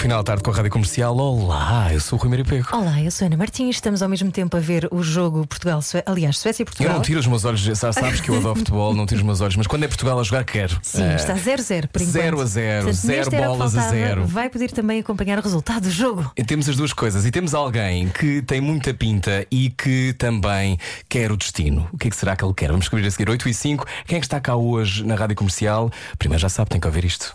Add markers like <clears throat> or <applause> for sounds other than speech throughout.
final de tarde com a Rádio Comercial. Olá, eu sou o Rui Mário Pego. Olá, eu sou Ana Martins. Estamos ao mesmo tempo a ver o jogo Portugal, Sué... aliás, Suécia e Eu Portugal. não tiro os meus olhos, já sabes que eu adoro <laughs> futebol, não tiro os meus olhos, mas quando é Portugal a jogar, quero. Sim, Eh, está 0-0 por enquanto. 0 a 0, Portanto, zero nesta era o que bolas a faltava. zero. Vai poder também acompanhar o resultado do jogo. E temos as duas coisas. E temos alguém que tem muita pinta e que também quer o destino. O que é que será que ele quer? Vamos descobrir a seguir 8 e 5. Quem é que está cá hoje na rádio comercial? Primeiro já sabe, tem que ouvir isto.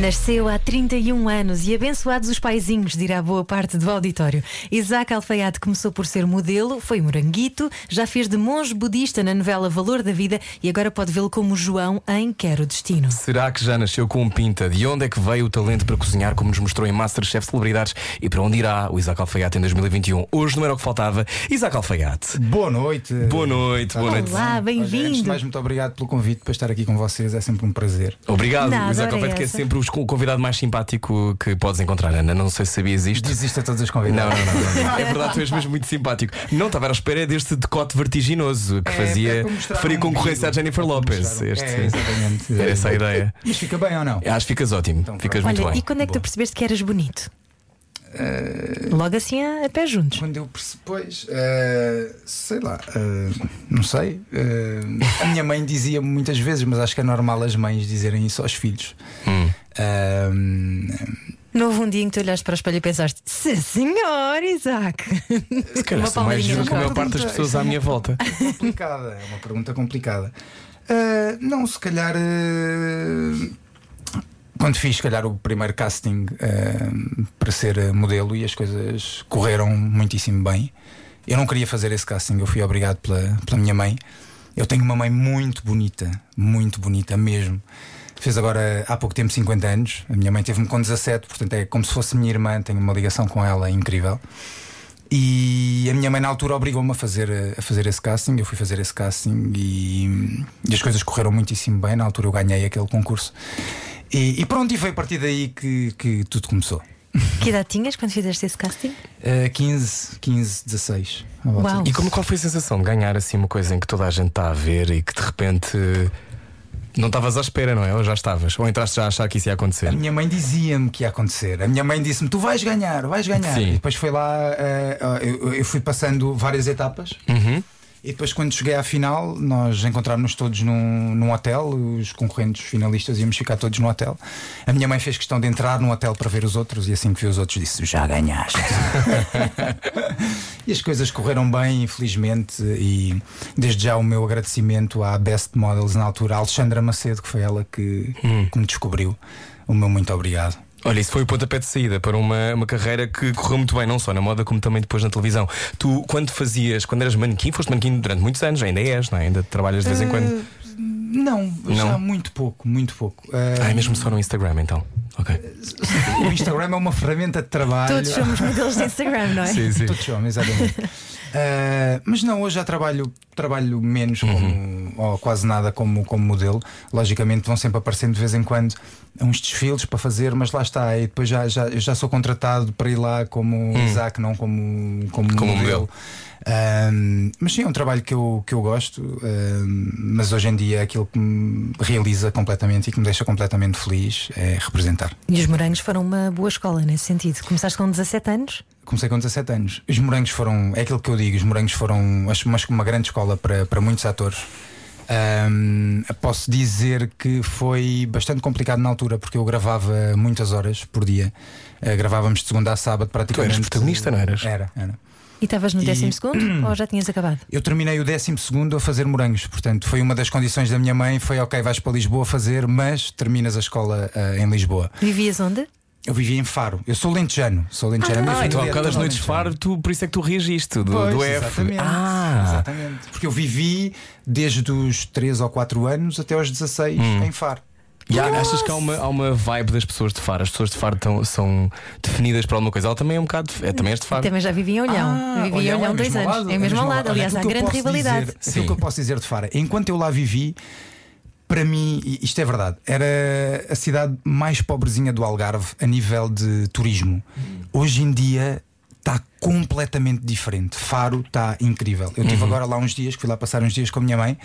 Nasceu há 31 anos e abençoados os paizinhos, dirá boa parte do auditório. Isaac Alfaiate começou por ser modelo, foi moranguito, já fez de monge budista na novela Valor da Vida e agora pode vê-lo como João em Quero Destino. Será que já nasceu com pinta? De onde é que veio o talento para cozinhar, como nos mostrou em Masterchef Celebridades? E para onde irá o Isaac Alfaiate em 2021? Hoje não era o que faltava. Isaac Alfaiate. Boa noite. Boa noite, boa noite. Olá, Olha, antes de bem-vindo. mais, muito obrigado pelo convite para estar aqui com vocês. É sempre um prazer. Obrigado, Nada, o Isaac Alfaiate, que é essa. Os- o convidado mais simpático que podes encontrar, Ana. Não sei se sabias isto. Desiste a todos os Não, convidados. não, não, não, não. <laughs> É verdade, tu és mesmo muito simpático. Não estava à espera deste decote vertiginoso que É, fazia. é faria um concorrência à. Jennifer É um- Este, É, exatamente. <laughs> Era essa a ideia. Mas fica bem ou não? Acho que ficas ótimo. Então, ficas pronto. muito Olha, bem. e quando é que tu percebeste que eras bonito? Eh, Logo assim a, a pé juntos. Quando eu percebi, pois, eh, sei lá, eh, não sei. a minha mãe dizia muitas vezes, mas acho que é normal as mães dizerem isso aos filhos. Hum. Eh, Não houve um dia em que tu olhaste para o espelho e pensaste: Sim, senhor, Isaac. Se calhar Uma sou mais na que a maior parte das pessoas à minha volta. <laughs> complicada, é uma pergunta complicada. Ah, não, se calhar. ah, quando fiz, se calhar, o primeiro casting ah, para ser modelo e as coisas correram muitíssimo bem. Eu não queria fazer esse casting, eu fui obrigado pela, pela minha mãe. Eu tenho uma mãe muito bonita, muito bonita mesmo. Fez agora há pouco tempo 50 anos. A minha mãe teve-me com 17, portanto é como se fosse minha irmã. Tenho uma ligação com ela incrível. E a minha mãe na altura obrigou-me a fazer, a fazer esse casting. Eu fui fazer esse casting e, e as coisas correram muitíssimo bem. Na altura eu ganhei aquele concurso. E, e pronto, e foi a partir daí que, que tudo começou. <laughs> Que idade tinhas quando fizeste esse casting? Uh, 15, 15, 16. à volta Uau. E como, qual foi a sensação de ganhar assim uma coisa em que toda a gente está a ver e que de repente não estavas à espera, não é? Ou já estavas? Ou entraste já a achar que isso ia acontecer? A minha mãe dizia-me que ia acontecer. A minha mãe disse-me: Tu vais ganhar, vais ganhar. Sim. E depois foi lá, eh, eu, eu fui passando várias etapas. Uhum. E depois, quando cheguei à final, nós encontrámos-nos todos num, num hotel. Os concorrentes finalistas íamos ficar todos no hotel. A minha mãe fez questão de entrar no hotel para ver os outros. E assim que viu os outros, disse: Já ganhaste. <laughs> e as coisas correram bem, infelizmente. E desde já o meu agradecimento à Best Models na altura, a Alexandra Macedo, que foi ela que, que me descobriu. O meu muito obrigado. Olha, isso foi o pontapé de saída para uma, uma carreira que correu muito bem, não só na moda, como também depois na televisão. Tu, quando fazias, quando eras manequim, foste manequim durante muitos anos, ainda és, não é? Ainda trabalhas de vez em quando. Não, já Não? muito pouco, muito pouco. Ah, Ah, é mesmo só no Instagram, então. Ok. <laughs> O Instagram é uma ferramenta de trabalho. Todos somos modelos de Instagram, não é? Sim, sim. Todos somos, exatamente. <laughs> Ah, mas não, hoje já trabalho, trabalho menos como, ou quase nada como, como modelo. Logicamente vão sempre aparecendo de vez em quando uns desfiles para fazer, mas lá está. E depois já, já, eu já sou contratado para ir lá como Isaac, não como, como, Como modelo. modelo. Ahm, mas sim, é um trabalho que eu, que eu gosto, ahm, mas hoje em dia é aquilo que me realiza completamente e que me deixa completamente feliz é representar. E os morangos foram uma boa escola nesse sentido. Começaste com 17 anos? Comecei com 17 anos. Os morangos foram, é aquilo que eu digo, os morangos foram acho, mas uma grande escola para, para muitos atores. Ahm, posso dizer que foi bastante complicado na altura porque eu gravava muitas horas por dia. Ah, gravávamos de segunda a sábado praticamente. eras protagonista, não eras? Era, era. E estavas no E- 12 <clears throat> segundo ou já tinhas acabado? Eu terminei o 12 a fazer morangos, portanto foi uma das condições da minha mãe: foi ok, vais para Lisboa fazer, mas terminas a escola ah, em Lisboa. Vivias onde? Eu vivia em Faro, eu sou lentejano, sou lentejano. Ah, então há é bocado as noites de faro, tu, por isso é que tu reagiste do, Pois, do F. Exatamente, Ah, exatamente. Porque eu vivi desde os 3 ou 4 anos até aos 16 Hum. em Faro. E há- achas que há uma, há uma vibe das pessoas de Faro? As pessoas de Faro tão- são definidas por alguma coisa. Ela também é um bocado. É, também és de Faro. Também já vivi em Olhão. Ah, vivi em Olhão Olhão é dois mesmo anos. lado, É mesmo ao ao lado. Aliás, há grande rivalidade. Dizer, Sim. aquilo que eu posso dizer de Fara, enquanto eu lá vivi, para mim, isto é verdade, era a cidade mais pobrezinha do Algarve a nível de turismo. Hoje em dia está completamente diferente. Faro está incrível. Eu estive agora lá uns dias, fui lá passar uns dias com a minha mãe.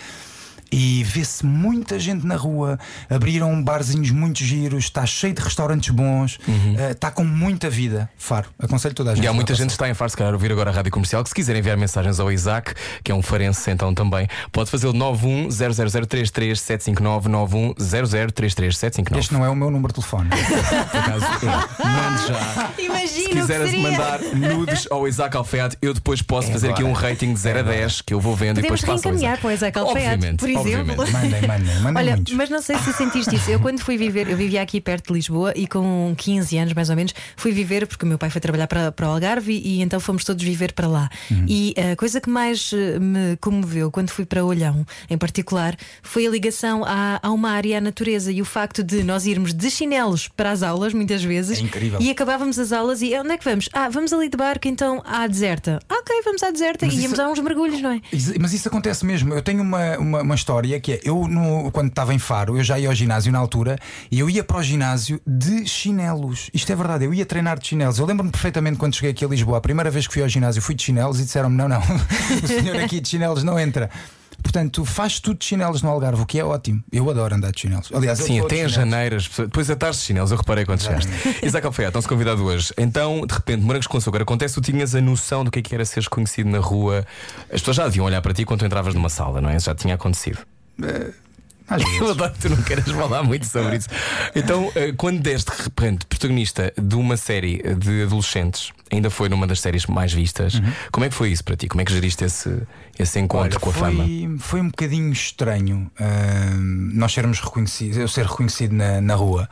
E vê-se muita gente na rua, abriram barzinhos muito giros, está cheio de restaurantes bons, eh, está com muita vida. Faro, aconselho toda a gente. E há muita gente que está em Faro, se calhar, ouvir agora a rádio comercial. Que se quiser enviar mensagens ao Isaac, que é um farense então também, pode fazer o 910033759 910033759. Este não é o meu número de telefone. Por acaso, é. <laughs> mande já. Imagina Se quiseres seria. mandar nudes ao Isaac Alfeate, eu depois posso fazer aqui um rating de 0 a 10 que eu vou vendo Podemos e depois ao reencaminhar para o Isaac Alfeate, Obviamente, por exemplo. Mandem, mandem, mandem Olha, muitos. mas não sei se sentiste isso. Eu, quando fui viver, eu vivia aqui perto de Lisboa e com 15 anos mais ou menos fui viver, porque o meu pai foi trabalhar para, para o Algarve e, e então fomos todos viver para lá. E a coisa que mais eh, me comoveu quando fui para Olhão, em particular, foi a ligação à, ao mar e à natureza e o facto de nós irmos de chinelos para as aulas, muitas vezes, É incrível. e acabávamos as aulas e onde é que vamos? Ah, vamos ali de barco então à deserta. Ah, ok, vamos à deserta Mas e íamos isso- a uns mergulhos, não é? Mas isso acontece mesmo. Eu tenho uma, uma, uma história que é: eu, no- quando estava em Faro, eu já ia ao ginásio na altura e eu ia para o ginásio de chinelos. Isto é verdade, eu ia treinar de chinelos. Eu lembro-me perfeitamente quando cheguei aqui a Lisboa, a primeira vez que fui ao ginásio, fui de chinelos e disseram-me: não, não, <laughs> o senhor aqui de chinelos não entra. Portanto, faz tudo de chinelos no Algarve, o que é ótimo. Eu adoro andar de chinelos. Aliás, Sim, até em chinelos. janeiro, as pessoas- depois a tarde de chinelos, eu reparei quando chegaste. Isaac Alfeate, nosso convidado hoje. Então, de repente, morangos com açúcar, acontece, tu tinhas a noção do que é que era seres conhecido na rua. As pessoas já deviam olhar para ti quando tu entravas numa sala, não é? Isso já tinha acontecido. Às vezes. Eu adoro que tu não queres falar muito sobre isso. Então, eh, quando deste de repente protagonista de uma série de adolescentes, ainda foi numa das séries mais vistas, como é que foi isso para ti? Como é que geriste esse, esse encontro Olha, com a foi, fama? Foi um bocadinho estranho ahm, nós sermos reconhecidos, eu ser reconhecido na, na rua.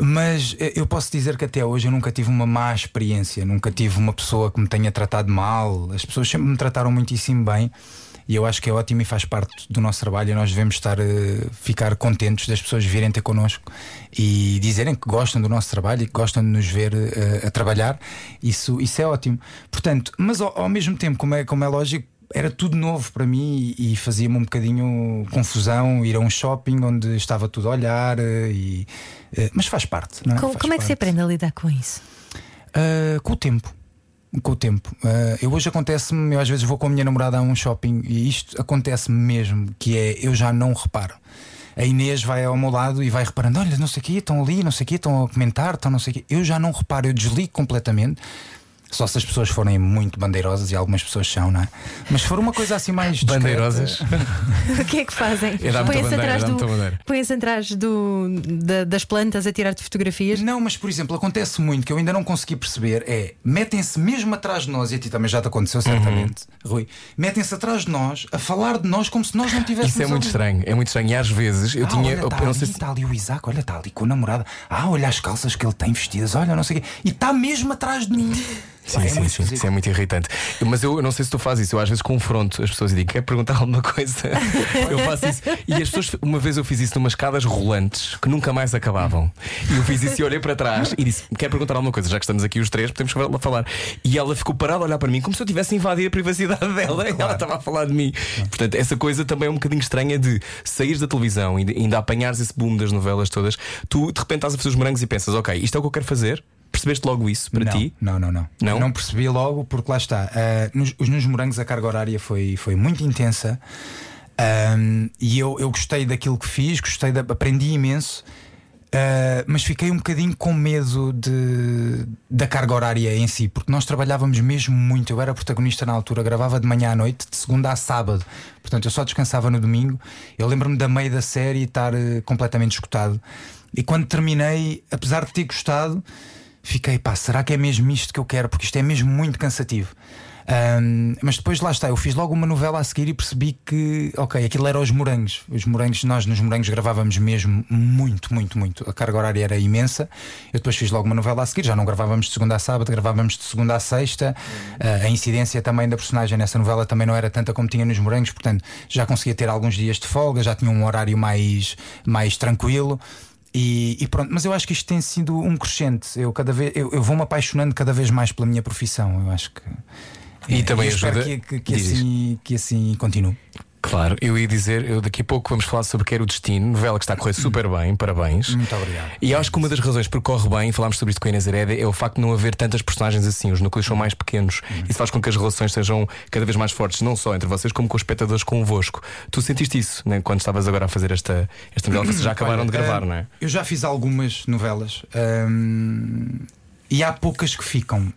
Mas eu posso dizer que até hoje eu nunca tive uma má experiência, nunca tive uma pessoa que me tenha tratado mal. As pessoas sempre me trataram muitíssimo bem e eu acho que é ótimo e faz parte do nosso trabalho. E nós devemos estar eh, ficar contentes das pessoas virem ter connosco e dizerem que gostam do nosso trabalho e que gostam de nos ver eh, a trabalhar. Isso, isso é ótimo. Portanto, mas ao, ao mesmo tempo, como é, como é lógico, era tudo novo para mim e, fazia-me um bocadinho confusão ir a um shopping onde estava tudo a olhar eh, e, mas faz parte, não é? Como, Faz como é que se aprende a lidar com isso? Ah, com o tempo. Com o tempo. Ah, eu hoje acontece-me, eu às vezes vou com a minha namorada a um shopping e isto acontece-me mesmo, que é eu já não reparo. A Inês vai ao meu lado e vai reparando: olha, não sei o quê, estão ali, não sei o quê, estão a comentar, estão não sei o quê. Eu já não reparo, eu desligo completamente. Só se as pessoas forem muito bandeirosas e algumas pessoas são, não é? Mas se for uma coisa assim mais. discreta- Bandeirosas? <laughs> O que é que fazem? É Põem-se bandeira, atrás, do, põem-se atrás do, da- das plantas a tirar-te fotografias. Não, mas por exemplo, acontece muito que eu ainda não consegui perceber é metem-se mesmo atrás de nós, e a ti também já te aconteceu certamente, Rui, metem-se atrás de nós a falar de nós como se nós não tivéssemos. Isso é muito ali. estranho, é muito estranho. E às vezes eu Ah, tinha. olha, eu, tá não ali, sei se. está ali o Isaac, olha, está ali com a namorada. Ah, olha as calças que ele tem vestidas, olha, não sei o quê. E está mesmo atrás de mim. Sim, Pá, é sim, sim, isso é muito irritante. Mas eu, eu não sei se tu fazes isso. Eu às vezes confronto as pessoas e digo: quer perguntar <laughs> alguma coisa? <laughs> eu faço isso. E as pessoas, uma vez eu fiz isso numas escadas rolantes que nunca mais acabavam. E eu fiz isso e olhei para trás e disse: quer perguntar alguma coisa? Já que estamos aqui os três, podemos falar. E ela ficou parada a olhar para mim como se eu tivesse invadido a privacidade dela. E ela estava a falar de mim. Portanto, essa coisa também é um bocadinho estranha de sair da televisão e ainda apanhares esse boom das novelas todas. Tu de repente estás a fazer os morangos e pensas: ok, isto é o que eu quero fazer. Percebeste logo isso para não, ti? Não, não, não. Não? Não percebi logo, porque lá está. ah, nos, os- nos morangos a carga horária foi, foi muito intensa. Ahm, e eu, eu gostei daquilo que fiz, gostei da, aprendi imenso. ah, mas fiquei um bocadinho com medo de, da carga horária em si, porque nós trabalhávamos mesmo muito. Eu era protagonista na altura, gravava de manhã à noite, de segunda a sábado. Portanto, eu só descansava no domingo. Eu lembro-me da meio da série estar eh, completamente escutado. E quando terminei, apesar de ter gostado, fiquei, pá, será que é mesmo isto que eu quero? Porque isto é mesmo muito cansativo. Ahm, mas depois lá está, eu fiz logo uma novela a seguir e percebi que, ok, aquilo era os morangos. Os morangos, nós nos morangos gravávamos mesmo muito, muito, muito. A carga horária era imensa. Eu depois fiz logo uma novela a seguir, já não gravávamos de segunda a sábado, gravávamos de segunda a sexta. Ah, a incidência também da personagem nessa novela também não era tanta como tinha nos morangos, portanto já conseguia ter alguns dias de folga, já tinha um horário mais, mais tranquilo. E, e pronto, mas eu acho que isto tem sido um crescente. Eu, cada vez, eu, eu vou-me apaixonando cada vez mais pela minha profissão. Eu acho que. E também eu espero ajuda- que, que, que assim, que assim continue. Claro, eu ia dizer, eu daqui a pouco vamos falar sobre Quero o Destino, novela que está a correr super bem, parabéns. Muito obrigado. E acho que uma das razões por que corre bem, falámos sobre isto com a Inês Hereda, é o facto de não haver tantas personagens assim, os núcleos são mais pequenos. Isso faz com que as relações sejam cada vez mais fortes, não só entre vocês, como com os espectadores convosco. Tu sentiste isso né, quando estavas agora a fazer esta, esta novela? Vocês já acabaram Olha, de gravar, eh, não é? Eu já fiz algumas novelas hum, e há poucas que ficam.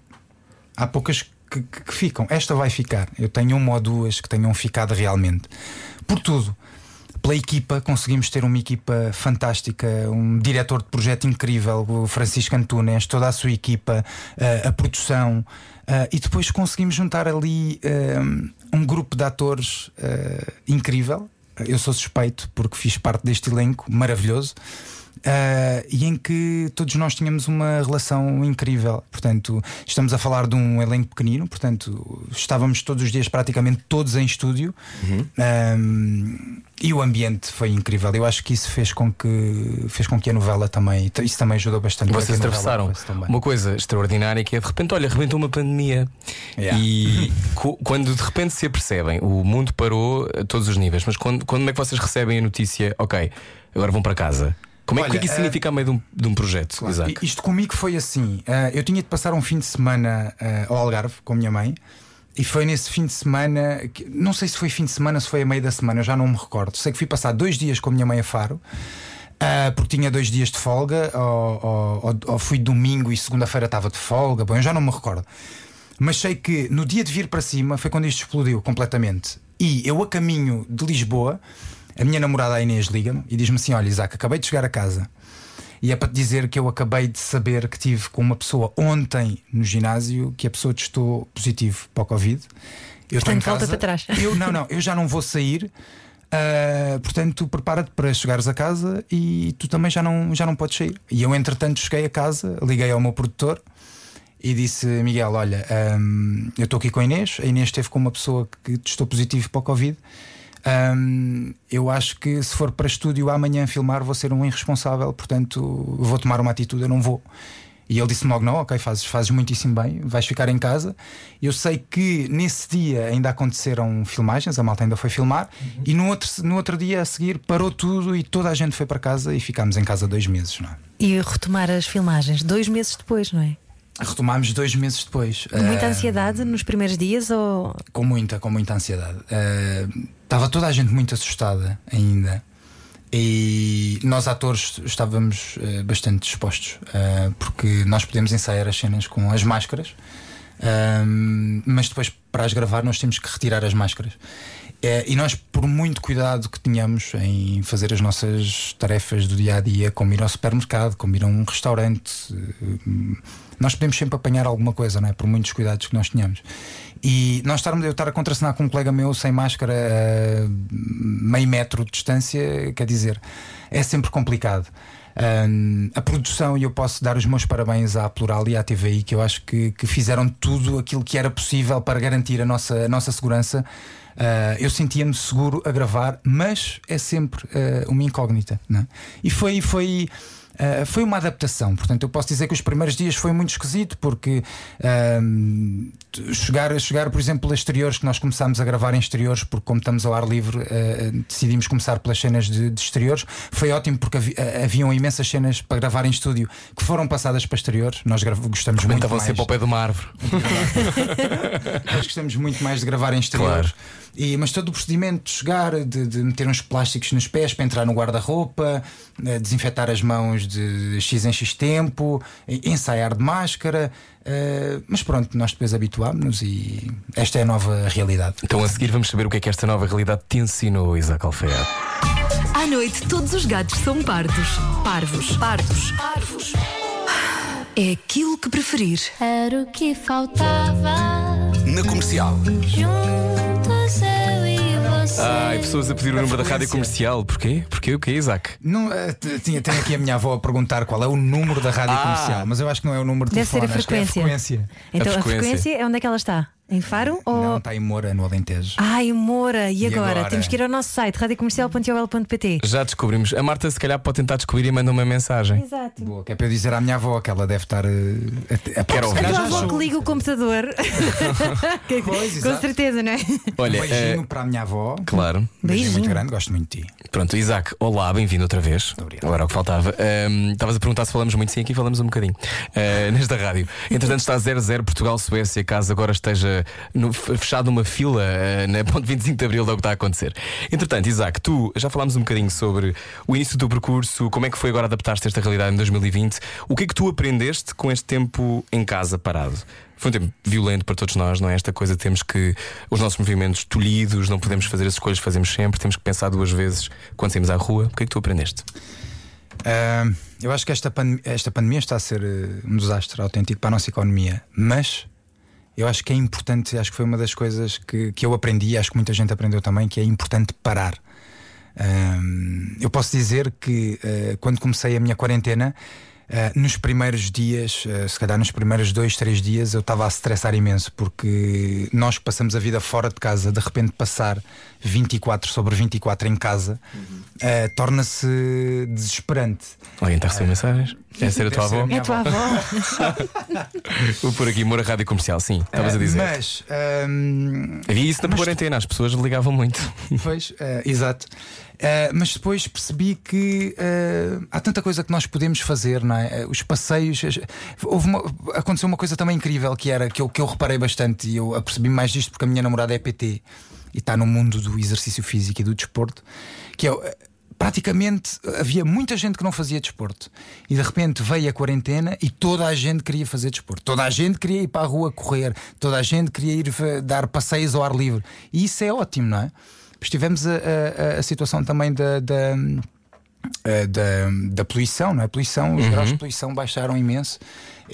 Há poucas que, que- que ficam. Esta vai ficar. Eu tenho uma ou duas que tenham ficado realmente. Por tudo. Pela equipa, conseguimos ter uma equipa fantástica, um diretor de projeto incrível, o Francisco Antunes, toda a sua equipa, a produção, e depois conseguimos juntar ali um grupo de atores incrível. Eu sou suspeito porque fiz parte deste elenco maravilhoso. Eh, e em que todos nós tínhamos uma relação incrível. Portanto, estamos a falar de um elenco pequenino, portanto, estávamos todos os dias praticamente todos em estúdio. Um, e o ambiente foi incrível. Eu acho que isso fez com que fez com que a novela também isso também ajudou bastante. E vocês atravessaram uma coisa extraordinária que é de repente, olha, arrebentou uma pandemia. Yeah. E <laughs> quando de repente se apercebem, o mundo parou a todos os níveis, mas quando, quando é que vocês recebem a notícia, ok, agora vão para casa? Como é, que- o que é que isso Olha, eh, significa a meio de um, de um projeto, Claro. Isaac? Isto comigo foi assim. ah, eu tinha de passar um fim de semana ah, ao Algarve com a minha mãe. E foi nesse fim de semana, que- não sei se foi fim de semana, se foi a meio da semana, eu já não me recordo. Sei que fui passar dois dias com a minha mãe a Faro, ah, porque tinha dois dias de folga, ou, ou- ou- ou fui domingo e segunda-feira estava de folga, bom, eu já não me recordo. Mas sei que no dia de vir para cima foi quando isto explodiu completamente. E eu, a caminho de Lisboa, a minha namorada a Inês liga-me e diz-me assim: Olha, Isaac, acabei de chegar a casa. E é para te dizer que eu acabei de saber que tive com uma pessoa ontem no ginásio que a pessoa testou positivo para o Covid. Eu estou Portanto, volta casa. para trás. Eu, não, não, eu já não vou sair. ah, portanto, prepara-te para chegares a casa e tu também já não, já não podes sair. E eu, entretanto, cheguei a casa, liguei ao meu produtor e disse: Miguel, olha, hum, eu estou aqui com a Inês. A Inês esteve com uma pessoa que testou positivo para o Covid. Hum, eu acho que se for para estúdio amanhã filmar, vou ser um irresponsável, portanto vou tomar uma atitude, eu não vou. E ele disse-me logo: não, ok, fazes, fazes muitíssimo bem, vais ficar em casa. Eu sei que nesse dia ainda aconteceram filmagens, a malta ainda foi filmar, e no outro, no outro dia a seguir parou tudo e toda a gente foi para casa e ficámos em casa dois meses, não é? E retomar as filmagens dois meses depois, não é? Retomámos dois meses depois. Muita Ah, ansiedade nos primeiros dias ou Com muita, com muita ansiedade. Estava toda a gente muito assustada ainda. E nós, atores, estávamos eh, bastante dispostos, porque nós podemos ensaiar as cenas com as máscaras, mas depois, para as gravar, nós temos que retirar as máscaras. E nós, por muito cuidado que tenhamos em fazer as nossas tarefas do dia a dia, como ir ao supermercado, como ir a um restaurante, nós podemos sempre apanhar alguma coisa, não é? Por muitos cuidados que nós tenhamos. E nós estarmos, eu estar a contracenar com um colega meu sem máscara a meio metro de distância, quer dizer, é sempre complicado. Hum, a produção, e eu posso dar os meus parabéns à Plural e à TVI, que eu acho que, que fizeram tudo aquilo que era possível para garantir a nossa, a nossa segurança. Ah, eu sentia-me seguro a gravar, mas é sempre ah, uma incógnita. É? E foi, foi, ah, foi uma adaptação. Portanto, eu posso dizer que os primeiros dias foi muito esquisito, porque ahm, chegar, chegar, por exemplo, a exteriores, que nós começámos a gravar em exteriores, porque como estamos ao ar livre, ah, decidimos começar pelas cenas de, de exteriores. Foi ótimo porque havi- haviam imensas cenas para gravar em estúdio que foram passadas para exteriores. Nós gostamos muito Estavam mais. sempre ao pé de uma árvore. <laughs> Nós gostamos muito mais de gravar em exterior. Claro. E, mas todo o procedimento de chegar, de, de meter uns plásticos nos pés para entrar no guarda-roupa, eh, desinfetar as mãos de X em X tempo, ensaiar de máscara. eh, mas pronto, nós depois habituámos-nos e esta é a nova realidade. Então a seguir vamos saber o que é que esta nova realidade te ensinou, Isaac Alfeia. À noite, todos os gatos são pardos. Parvos. Pardos. Parvos. É aquilo que preferir. Era o que faltava. Na comercial. Juntos. Ai, pessoas a pedir o número da rádio comercial. Porquê? Porquê o quê, Isaac? Não, eh, t- tinha, tenho aqui a minha avó a perguntar qual é o número da rádio Ah. comercial, mas eu acho que não é o número de deve ser a telefone, acho que é frequência. a frequência. Então a frequência. frequência é onde é que ela está? Em Faro? Ou... Não, está em Moura, no Alentejo. Ai, Moura, e, E agora? agora? Temos que ir ao nosso site radiocomercial.ol.pt. Já descobrimos. A Marta, se calhar, pode tentar descobrir e manda uma mensagem. Exato. Boa, que é para eu dizer à minha avó que ela deve estar. Uh, a, a, ouvir. A tua avó que liga o computador. <laughs> Pois, <laughs> Com exato. certeza, não é? Olha, Um beijinho eh, para a minha avó. claro. Um beijinho muito Beijinho. grande, gosto muito de ti. Pronto, Isaac, olá, bem-vindo outra vez. Obrigado. Agora é o que faltava. Estavas a perguntar se falamos muito, sim, aqui falamos um bocadinho ah, <laughs> nesta rádio. Entretanto, está 0-0 Portugal-Suécia, caso agora esteja no- fechado uma fila ah, na <laughs> ponte 25 de Abril, é o que está a acontecer. Entretanto, Isaac, tu já falámos um bocadinho sobre o início do percurso, como é que foi agora adaptar-te a esta realidade em 2020. O que é que tu aprendeste com este tempo em casa parado? Foi um tempo violento para todos nós, não é? Esta coisa temos que. Os nossos movimentos tolhidos, não podemos fazer as escolhas que fazemos sempre, temos que pensar duas vezes quando saímos à rua. O que é que tu aprendeste? Ah, eu acho que esta, pandem- esta pandemia está a ser eh, um desastre autêntico para a nossa economia, mas eu acho que é importante, acho que foi uma das coisas que, que eu aprendi, acho que muita gente aprendeu também, que é importante parar. Ah, eu posso dizer que eh, quando comecei a minha quarentena, eh, nos primeiros dias, eh, se calhar nos primeiros dois, três dias, eu estava a estressar imenso, porque nós que passamos a vida fora de casa, de repente passar 24 sobre 24 em casa, eh, torna-se desesperante. Alguém está a receber mensagens? É ser a tua avó? minha É a tua avó. Vou <laughs> por aqui, Moura Rádio Comercial, sim, estavas a dizer. Mas, ahm, Havia isso na quarentena, as pessoas ligavam muito. Pois, exato. Eh, mas depois percebi que eh, há tanta coisa que nós podemos fazer, não é? Eh, Os passeios. as- Houve uma- aconteceu uma coisa também incrível que era que eu, que eu reparei bastante e eu apercebi mais disto porque a minha namorada é PT e está no mundo do exercício físico e do desporto, que é. Praticamente havia muita gente que não fazia desporto e de repente veio a quarentena e toda a gente queria fazer desporto, toda a gente queria ir para a rua correr, toda a gente queria ir dar passeios ao ar livre e isso é ótimo, não é? Depois tivemos a, a- a situação também da, da, da, da poluição, não é? Poluição, os graus de poluição baixaram imenso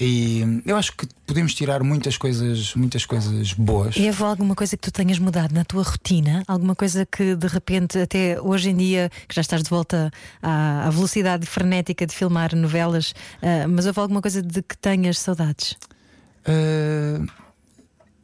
e eu acho que podemos tirar muitas coisas, muitas coisas boas. E houve alguma coisa que tu tenhas mudado na tua rotina? Alguma coisa que de repente, até hoje em dia, que já estás de volta à, à velocidade frenética de filmar novelas, ah, mas houve alguma coisa de que tenhas saudades? Uh,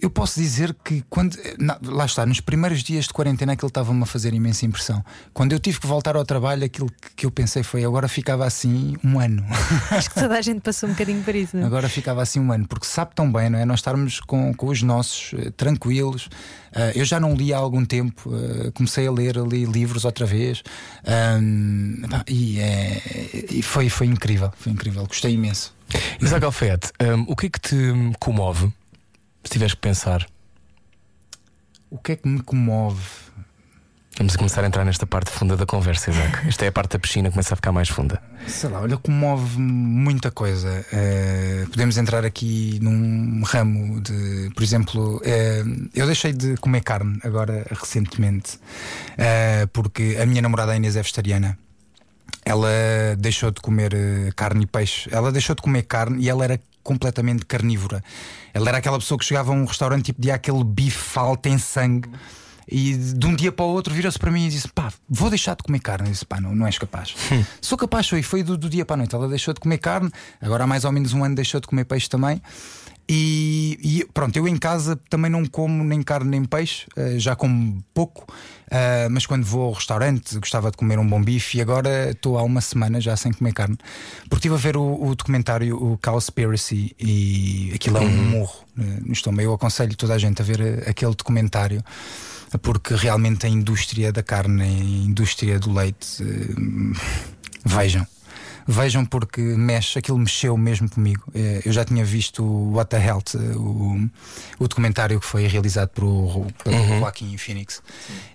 eu posso dizer que quando na- lá está, nos primeiros dias de quarentena aquilo estava-me a fazer imensa impressão. Quando eu tive que voltar ao trabalho, aquilo que, que eu pensei foi agora ficava assim um ano. <laughs> Acho que toda a gente passou um bocadinho por isso. não é? Agora ficava assim um ano, porque sabe tão bem, não é? Nós estarmos com, com os nossos eh, tranquilos. Ah, eu já não li há algum tempo, ah, comecei a ler ali livros outra vez pá, e, é- e foi, foi incrível, foi incrível, gostei imenso. Isaac Alfete, hum, o que é que te comove? Se tiveres que pensar, O que é que me comove? vamos começar a entrar nesta parte funda da conversa, Isaac. Esta é a parte da piscina, começa a ficar mais funda. Sei lá, olha, comove muita coisa. Eh, podemos entrar aqui num ramo de, por exemplo, eh, eu deixei de comer carne agora recentemente, eh, porque a minha namorada a Inês é vegetariana. Ela deixou de comer carne e peixe. Ela deixou de comer carne e ela era completamente carnívora. Ela era aquela pessoa que chegava a um restaurante e pedia aquele bife falta em sangue. E de um dia para o outro virou-se para mim e disse: Pá, vou deixar de comer carne. Eu disse: Pá, não, não és capaz. Sou capaz, sou. E foi do, do dia para a noite. Ela deixou de comer carne, agora há mais ou menos um ano deixou de comer peixe também. E, e pronto, eu em casa também não como nem carne nem peixe, eh, já como pouco, eh, mas quando vou ao restaurante gostava de comer um bom bife e agora estou há uma semana já sem comer carne. Porque estive a ver o, o documentário, o Cowspiracy, e aquilo é um morro eh, no estômago. Eu aconselho toda a gente a ver aquele documentário. Porque realmente a indústria da carne, a indústria do leite, vejam. Vejam porque mexe, aquilo mexeu mesmo comigo. Eh, Eu já tinha visto o What the Health, eh, o, o documentário que foi realizado pelo, pelo Joaquim Phoenix.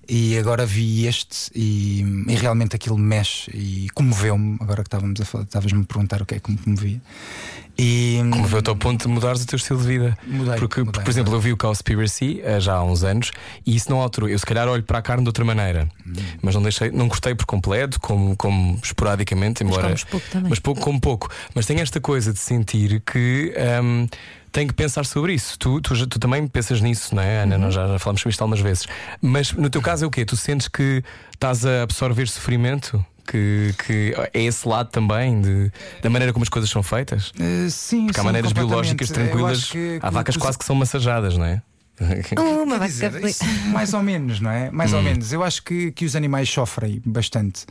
E agora vi este e, e realmente aquilo mexe e comoveu-me. Agora que estávamos a falar, estavas-me a perguntar o que é que me comovia. E, Como veio ao ponto de mudares o teu estilo de vida? Mudei, porque, mudei, por exemplo, mudei. eu vi o Cowspiracy eh, já há uns anos e isso não alterou. Eu se calhar olho para a carne de outra maneira, Hum. mas não deixei, não gostei por completo, como, como esporadicamente, embora. comes pouco também. Mas pouco como pouco. Mas tenho esta coisa de sentir que. hum, tenho que pensar sobre isso. Tu, tu, tu também pensas nisso, não é, Ana? Uhum. Nós já, já falamos sobre isto algumas vezes. Mas no teu caso é o quê? Tu sentes que estás a absorver sofrimento? Que, que é esse lado também de, da maneira como as coisas são feitas? eh, sim, Porque há sim, maneiras biológicas tranquilas. que- há vacas que- quase que são massajadas, não é? <laughs> Uma dizer, feliz. isso mais ou menos, não é? Mais ou menos. Eu acho que, que os animais sofrem bastante.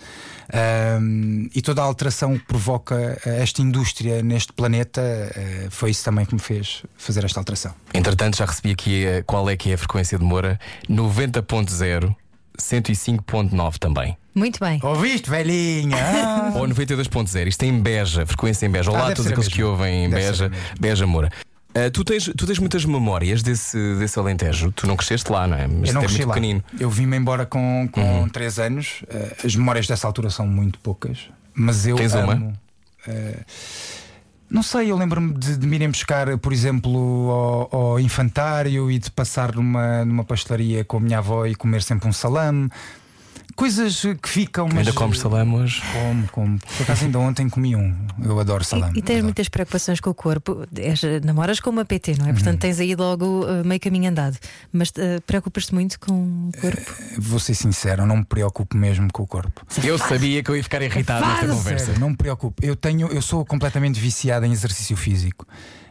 Ahm, e toda a alteração que provoca esta indústria neste planeta eh, foi isso também que me fez fazer esta alteração. Entretanto, já recebi aqui eh, qual é que é a frequência de Moura: 90.0, 105.9 também. Muito bem. Ouviste, velhinha? Ah. <laughs> Ou 92.0, isto é em Beja, frequência em Beja. Ah, Olá a deve todos a aqueles mesma. que ouvem em Deve Beja, a. Beja Moura. Ah, tu, tens, tu tens muitas memórias desse, desse Alentejo. Tu não cresceste lá, não é? Mas Eu não é cresci muito lá. pequenino. Eu vim-me embora com, com 3 anos. Eh, as memórias dessa altura são muito poucas. Mas eu Tens uma? amo. eh, não sei, eu lembro-me de, de me irem buscar, por exemplo, ao, ao infantário e de passar numa, numa pastelaria com a minha avó e comer sempre um salame. Coisas que ficam. mas- Ainda comes salame hoje? Como, como. Por acaso ainda ontem comi um. Eu adoro salame. E, e tens adoro. muitas preocupações com o corpo. És, namoras com uma PT, não é? Portanto, tens aí logo uh, meio caminho andado. Mas uh, preocupas-te muito com o corpo? Vou ser sincero, não me preocupo mesmo com o corpo. Eu sabia que eu ia ficar irritado nesta conversa. Sério, não me preocupe. Eu tenho, eu sou completamente viciado em exercício físico.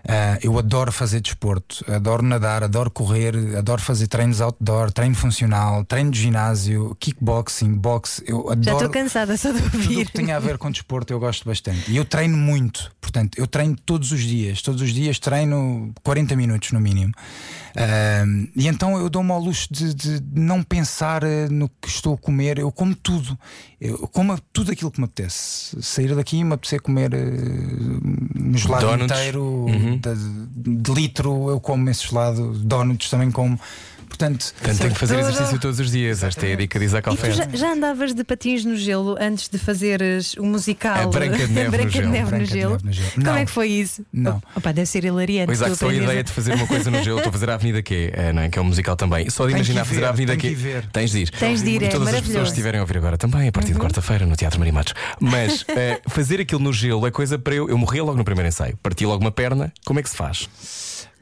Ah, eu adoro fazer desporto, adoro nadar, adoro correr, adoro fazer treinos outdoor, treino funcional, treino de ginásio, kickboxing, boxe. Eu Já adoro estou cansada só de tudo o ouvir. que tem a ver com desporto, eu gosto bastante. E eu treino muito, portanto, eu treino todos os dias. Todos os dias treino 40 minutos no mínimo. Ah, e então eu dou-me ao luxo de, de não pensar eh, no que estou a comer. Eu como tudo. Eu como tudo aquilo que me apetece. Sair daqui me apetecer comer eh, um gelado Donuts. inteiro Uhum. de, de litro. Eu como esse gelado. Donuts também como. Portanto, Portanto, tenho que fazer exercício todos os dias. Esta é a dica de Isaac Alferro. já, já andavas de patins no gelo antes de fazeres o musical A Branca de <laughs> Neve no Branca de gelo. Neve no Branca de gelo? Neve no gelo. Como Não. é que foi isso? Não. Opa, deve ser hilariante. Isaac, tu só a ideia de fazer uma coisa no gelo, estou a fazer a Avenida Q, é, não é? que é um musical também. Só de Tem imaginar fazer ver, a Avenida tem Q. que ir ver. Tens de ir. Tens de ir, E é todas as pessoas estiverem a ouvir agora também, a partir de quarta-feira, no Teatro Marimatos. Mas <laughs> eh, fazer aquilo no gelo é coisa para eu. Eu morri logo no primeiro ensaio. Parti logo uma perna. Como é que se faz?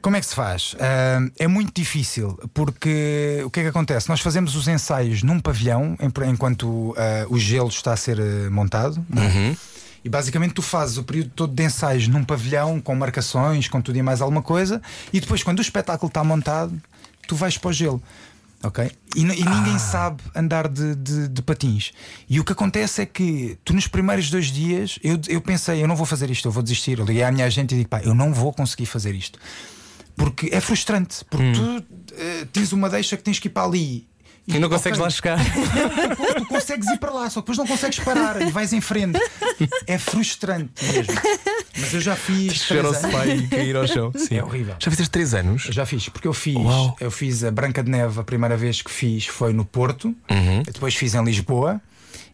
Como é que se faz? Ah, é muito difícil, porque o que é que acontece? Nós fazemos os ensaios num pavilhão enquanto ah, o gelo está a ser ah, montado. é? E basicamente tu fazes o período todo de ensaios num pavilhão, com marcações, com tudo e mais alguma coisa, e depois, quando o espetáculo está montado, tu vais para o gelo. Ok? E, e ninguém sabe andar de, de- de patins. E o que acontece é que tu, nos primeiros dois dias, eu, eu pensei, eu não vou fazer isto, eu vou desistir. Eu liguei à minha agente e digo, pá, eu não vou conseguir fazer isto. Porque é frustrante, porque tu eh, tens uma deixa que tens que ir para ali. E não consegues lá chegar. Tu consegues ir para lá, só que depois não consegues parar e vais em frente. É frustrante mesmo. Mas eu já fiz. Chegar ao três anos. sofá e cair ao chão. Sim. É horrível. Já fizeste 3 anos? Eu já fiz, porque eu fiz, Uau. eu fiz a Branca de Neve, a primeira vez que fiz foi no Porto, Uhum. depois fiz em Lisboa.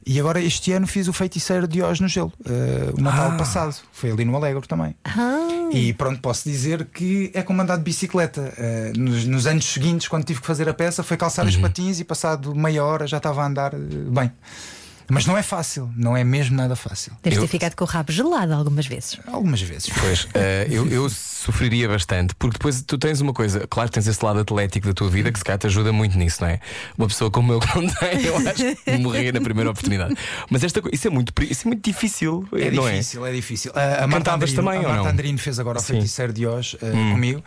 E agora este ano fiz o Feiticeiro de Oz no Gelo, eh, o Natal Ah. passado. Foi ali no Alegre também. Ah, E pronto, posso dizer que é como andar de bicicleta. Eh, nos, nos anos seguintes, quando tive que fazer a peça, foi calçar Uhum. os patins e passado meia hora já estava a andar eh, bem. Mas não é fácil, não é mesmo nada fácil. deves Eu- ter ficado com o rabo gelado algumas vezes. Algumas vezes. Pois, eh, eu, eu sofreria bastante, porque depois tu tens uma coisa, claro que tens esse lado atlético da tua vida que se calhar te ajuda muito nisso, não é? Uma pessoa como eu <laughs> que não tem, eu acho que morrer na primeira oportunidade. Mas esta coisa, isso é muito, isso é muito difícil, É não difícil, é, difícil. A, a Marta Andrino, também a ou Marta? Andrino fez agora o Sim. Hum. Feiticeiro de Oz eh, comigo.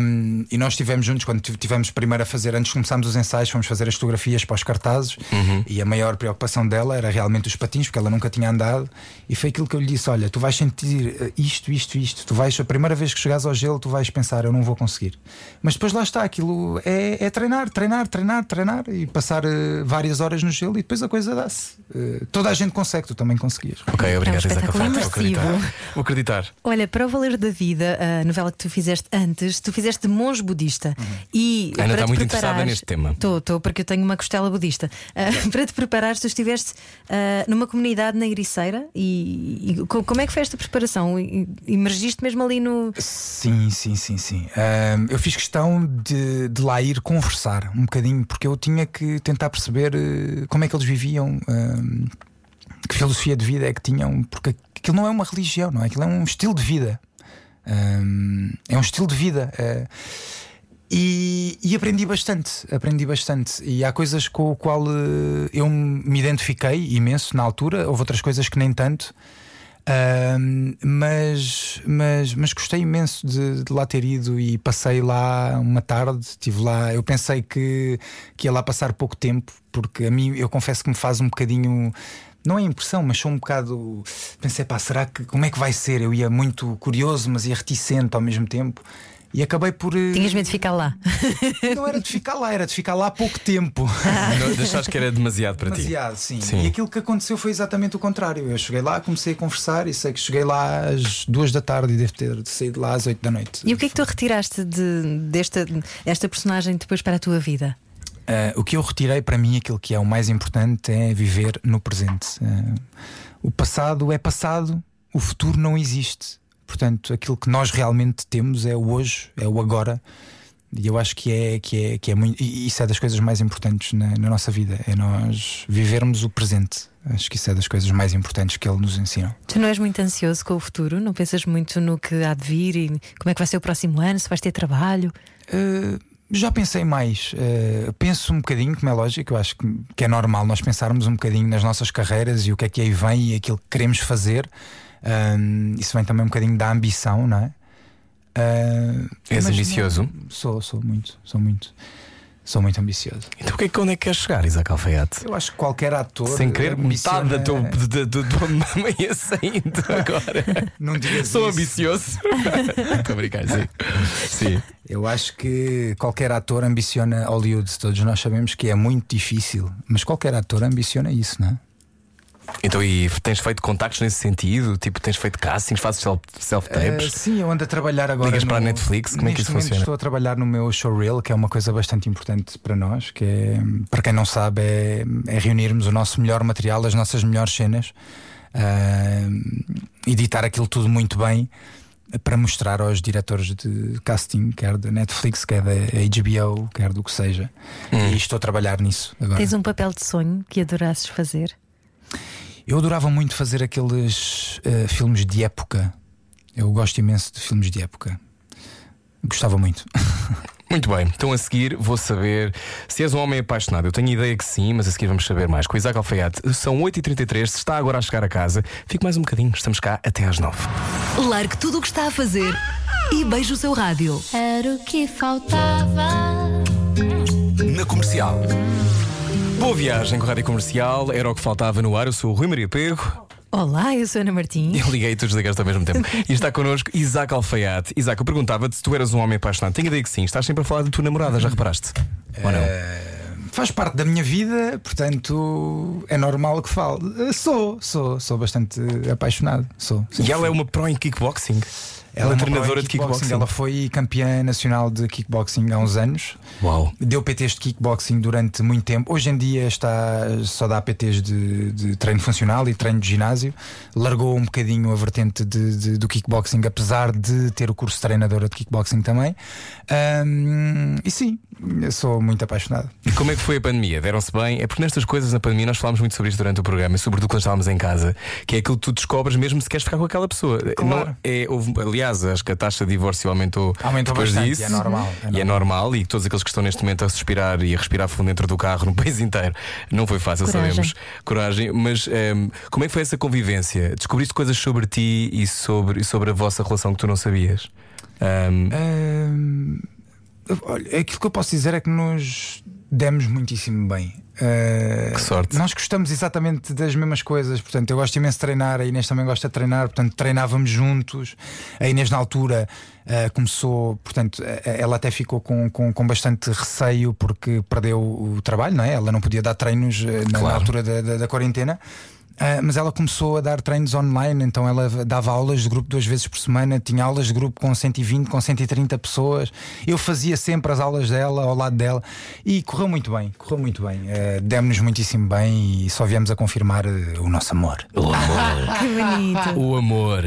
Um, e nós estivemos juntos quando tivemos primeiro a fazer, antes de começarmos os ensaios, fomos fazer as fotografias para os cartazes. Uhum. E a maior preocupação dela era realmente os patins, porque ela nunca tinha andado. E foi aquilo que eu lhe disse: Olha, tu vais sentir eh, isto, isto, isto. Tu vais, a primeira vez que chegares ao gelo, tu vais pensar: Eu não vou conseguir. Mas depois lá está, aquilo é, é treinar, treinar, treinar, treinar e passar eh, várias horas no gelo e depois a coisa dá-se. Eh, toda a gente consegue, tu também conseguias. Ok, obrigado, É um Isaac Vou acreditar. imersivo. Vou acreditar. Olha, para o Valer da Vida, a novela que tu fizeste antes, tu fizeste de monge budista. E Ana para está te muito interessada neste tema. Estou, estou, porque eu tenho uma costela budista. Ah, <laughs> para te preparares, tu estiveste ah, numa comunidade na Ericeira e, e co- como é que foi esta preparação? Emergiste mesmo ali no. Sim, sim, sim, sim. Eu fiz questão de, de lá ir conversar um bocadinho, porque eu tinha que tentar perceber eh, como é que eles viviam, que filosofia de vida é que tinham, porque aquilo não é uma religião, não é? Aquilo é um estilo de vida. É um estilo de vida. E, e aprendi bastante, aprendi bastante. E há coisas com o qual eh, eu me identifiquei imenso na altura, houve outras coisas que nem tanto. Ahm, mas, mas, mas gostei imenso de, de lá ter ido e passei lá uma tarde. Estive lá. Eu pensei que, que ia lá passar pouco tempo, porque a mim eu confesso que me faz um bocadinho. Não é impressão, mas sou um bocado. Pensei, pá, será que. Como é que vai ser? Eu ia muito curioso, mas ia reticente ao mesmo tempo. E acabei por. eh, Tinhas medo de ficar lá. <laughs> Não era de ficar lá, era de ficar lá pouco tempo. Não, Deixaste que era demasiado para ti. Demasiado, sim. Sim. E aquilo que aconteceu foi exatamente o contrário. Eu cheguei lá, comecei a conversar e sei que cheguei lá às duas da tarde e devo ter saído lá às oito da noite. E o que é que tu retiraste de, desta esta personagem depois para a tua vida? Ah, o que eu retirei para mim, aquilo que é o mais importante, é viver no presente. Ah, o passado é passado, o futuro não existe. Portanto, aquilo que nós realmente temos é o hoje, é o agora. E eu acho que é, que é, que é muito. E isso é das coisas mais importantes na, na nossa vida, é nós vivermos o presente. Acho que isso é das coisas mais importantes que ele nos ensinou. Tu não és muito ansioso com o futuro? Não pensas muito no que há de vir e como é que vai ser o próximo ano? Se vais ter trabalho? Uh, já pensei mais. Uh, penso um bocadinho, como é lógico, eu acho que, que é normal nós pensarmos um bocadinho nas nossas carreiras e o que é que aí vem e aquilo que queremos fazer. Um, isso vem também um bocadinho da ambição, não é? Uh, És ambicioso? não- sou, sou muito, sou muito. Sou muito ambicioso. Então o que é que onde é que queres chegar, Isaac Alfaiate? Eu acho que qualquer ator. Sem querer, ambiciona- metade da tua, da, da tua mãe ia saindo <laughs> agora. Não digas Sou isso. ambicioso. <laughs> Estou a brincar, sim. Sim. Eu acho que qualquer ator ambiciona Hollywood. Todos nós sabemos que é muito difícil, mas qualquer ator ambiciona isso, não é? Então, e tens feito contactos nesse sentido? Tipo, tens feito castings, fazes self- Uh, self-tapes? sim, eu ando a trabalhar agora. Ligas para a no- Netflix? Como é que neste isso momento funciona? Estou a trabalhar no meu showreel, que é uma coisa bastante importante para nós. Que é, para quem não sabe, é, é reunirmos o nosso melhor material, as nossas melhores cenas, uh, editar aquilo tudo muito bem para mostrar aos diretores de casting, quer da Netflix, quer da HBO, quer do que seja. Hum. E estou a trabalhar nisso agora. Tens um papel de sonho que adorasses fazer? Eu adorava muito fazer aqueles eh, filmes de época. Eu gosto imenso de filmes de época. Gostava muito. <laughs> Muito bem, então a seguir vou saber se és um homem apaixonado. Eu tenho ideia que sim, mas a seguir vamos saber mais. Com o Isaac Alfaiate, são 8h33, se está agora a chegar a casa, fique mais um bocadinho, estamos cá até às 9 Largue tudo o que está a fazer e beije o seu rádio. Era o que faltava. Na comercial. Boa viagem com a Rádio Comercial, era o que faltava no ar. Eu sou o Rui Maria Pego. Olá, eu sou a Ana Martins. Eu liguei e tu desligaste ao mesmo tempo. <laughs> E está connosco Isaac Alfaiate. Isaac, eu perguntava-te se tu eras um homem apaixonado. Tenho ideia que sim, estás sempre a falar da tua namorada, já reparaste? Ou não? Faz parte da minha vida, portanto é normal que fale. Eh, Sou, sou, sou bastante apaixonado. Sou. E ela é uma pro em kickboxing. Ela Ela é uma treinadora de kickboxing. Ela foi campeã nacional de kickboxing há uns anos. Uau. Deu PTs de kickboxing durante muito tempo. Hoje em dia está só dá PTs de, de treino funcional e treino de ginásio. Largou um bocadinho a vertente de- de- do kickboxing, apesar de ter o curso de treinadora de kickboxing também. Ahm, e sim, sou muito apaixonado. E como é que foi a pandemia? Deram-se bem? É porque nestas coisas na pandemia nós falámos muito sobre isto durante o programa, e sobretudo quando estávamos em casa, que é aquilo que tu descobres mesmo se queres ficar com aquela pessoa. Claro. Não, é, houve- aliás, acho que a taxa de divórcio aumentou, Aumentou depois bastante, disso. e é normal, é E é normal, e todos aqueles que estão neste momento a suspirar e a respirar fundo dentro do carro no <laughs> país inteiro. Não foi fácil, Coragem. sabemos. Coragem, mas ehm, como é que foi essa convivência? Descobriste coisas sobre ti e sobre, e sobre a vossa relação que tu não sabias? Ehm, Ahm, olha, aquilo que eu posso dizer é que nos demos muitíssimo bem. Ah, Que sorte. Nós gostamos exatamente das mesmas coisas. Portanto, eu gosto imenso de treinar, a Inês também gosta de treinar, portanto, treinávamos juntos. A Inês, na altura, ah, começou, portanto, ah, ela até ficou com, com, com bastante receio porque perdeu o trabalho, não é? Ela não podia dar treinos na, na Claro. altura da, da, da quarentena. Ah, mas ela começou a dar treinos online, então ela dava aulas de grupo duas vezes por semana, tinha aulas de grupo com 120, com 130 pessoas. Eu fazia sempre as aulas dela ao lado dela e correu muito bem, correu muito bem. Uh, Demos-nos muitíssimo bem e só viemos a confirmar eh, o nosso amor. o amor. <laughs> Que bonito. O amor.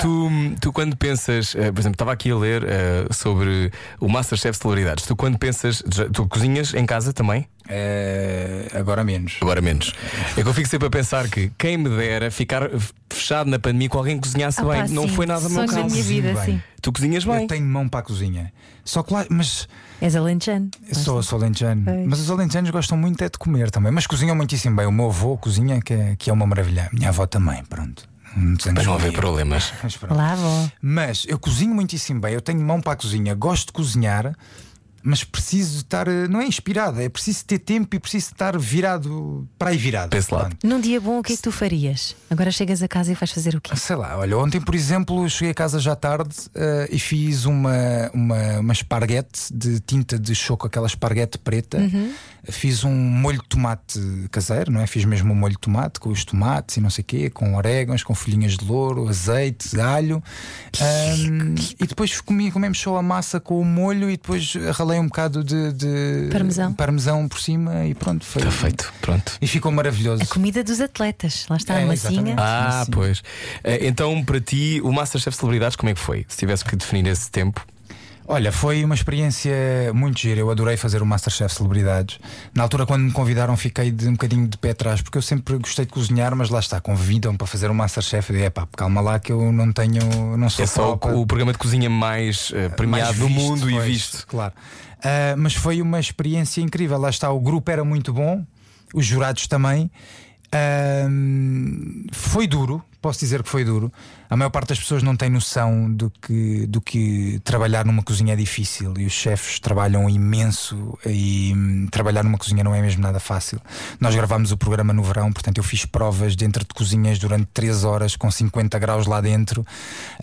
Tu, tu, quando pensas, por exemplo, estava aqui a ler sobre o Masterchef Celebridades. Tu, quando pensas, tu cozinhas em casa também? Eh, agora menos. Agora menos. É que eu fico sempre a pensar que quem me dera ficar fechado na pandemia com alguém que cozinhasse Ah, bem. pá, não sim. foi nada meu caso. minha vida, sim. bem. Tu cozinhas Eu bem. tenho mão para a cozinha. Só que lá, mas És alentejano. eu sou, sou alentejano. Mas os alentejanos gostam muito é de comer também. Mas cozinham muitíssimo bem. O meu avô cozinha, que é, que é uma maravilha. Minha avó também, pronto. Para não haver problemas. Mas pronto. Lá vou. Mas eu cozinho muitíssimo bem, eu tenho mão para a cozinha, gosto de cozinhar, mas preciso estar, eh, não é inspirado, é preciso ter tempo e preciso estar virado para aí virado. Para esse lado. Num dia bom, o que é que tu farias? Agora chegas a casa e vais fazer o quê? Sei lá, olha, ontem, por exemplo, cheguei a casa já tarde eh, e fiz uma, uma, uma esparguete de tinta de choco, aquela esparguete preta. Fiz um molho de tomate caseiro, não é? Fiz mesmo um molho de tomate com os tomates e não sei o quê, com orégãos, com folhinhas de louro, azeite, alho. Ahm, e depois comi, comemos só a massa com o molho e depois ralei um bocado de, de Parmesão. parmesão por cima e pronto, foi. Está feito, pronto. E ficou maravilhoso. A comida dos atletas. Lá está É, a massinha. Ah, sim. pois. Eh, Então, para ti, o Masterchef Celebridades, como é que foi? Se tivesse que definir esse tempo. Olha, foi uma experiência muito gira. Eu adorei fazer o Masterchef Celebridades. Na altura, quando me convidaram, fiquei de um bocadinho de pé atrás, porque eu sempre gostei de cozinhar, mas lá está, convidam para fazer o Masterchef. Eu digo, "Epá, calma lá que eu não tenho. Não sou É só copa." o, o programa de cozinha mais eh, premiado mais do visto, mundo e pois, visto. Claro. Ah, mas foi uma experiência incrível. Lá está, o grupo era muito bom, os jurados também. Ah, foi duro, posso dizer que foi duro. A maior parte das pessoas não tem noção do que, do que trabalhar numa cozinha é difícil e os chefes trabalham imenso e hum, trabalhar numa cozinha não é mesmo nada fácil. Nós gravámos o programa no verão, portanto eu fiz provas dentro de cozinhas durante 3 horas com 50 graus lá dentro.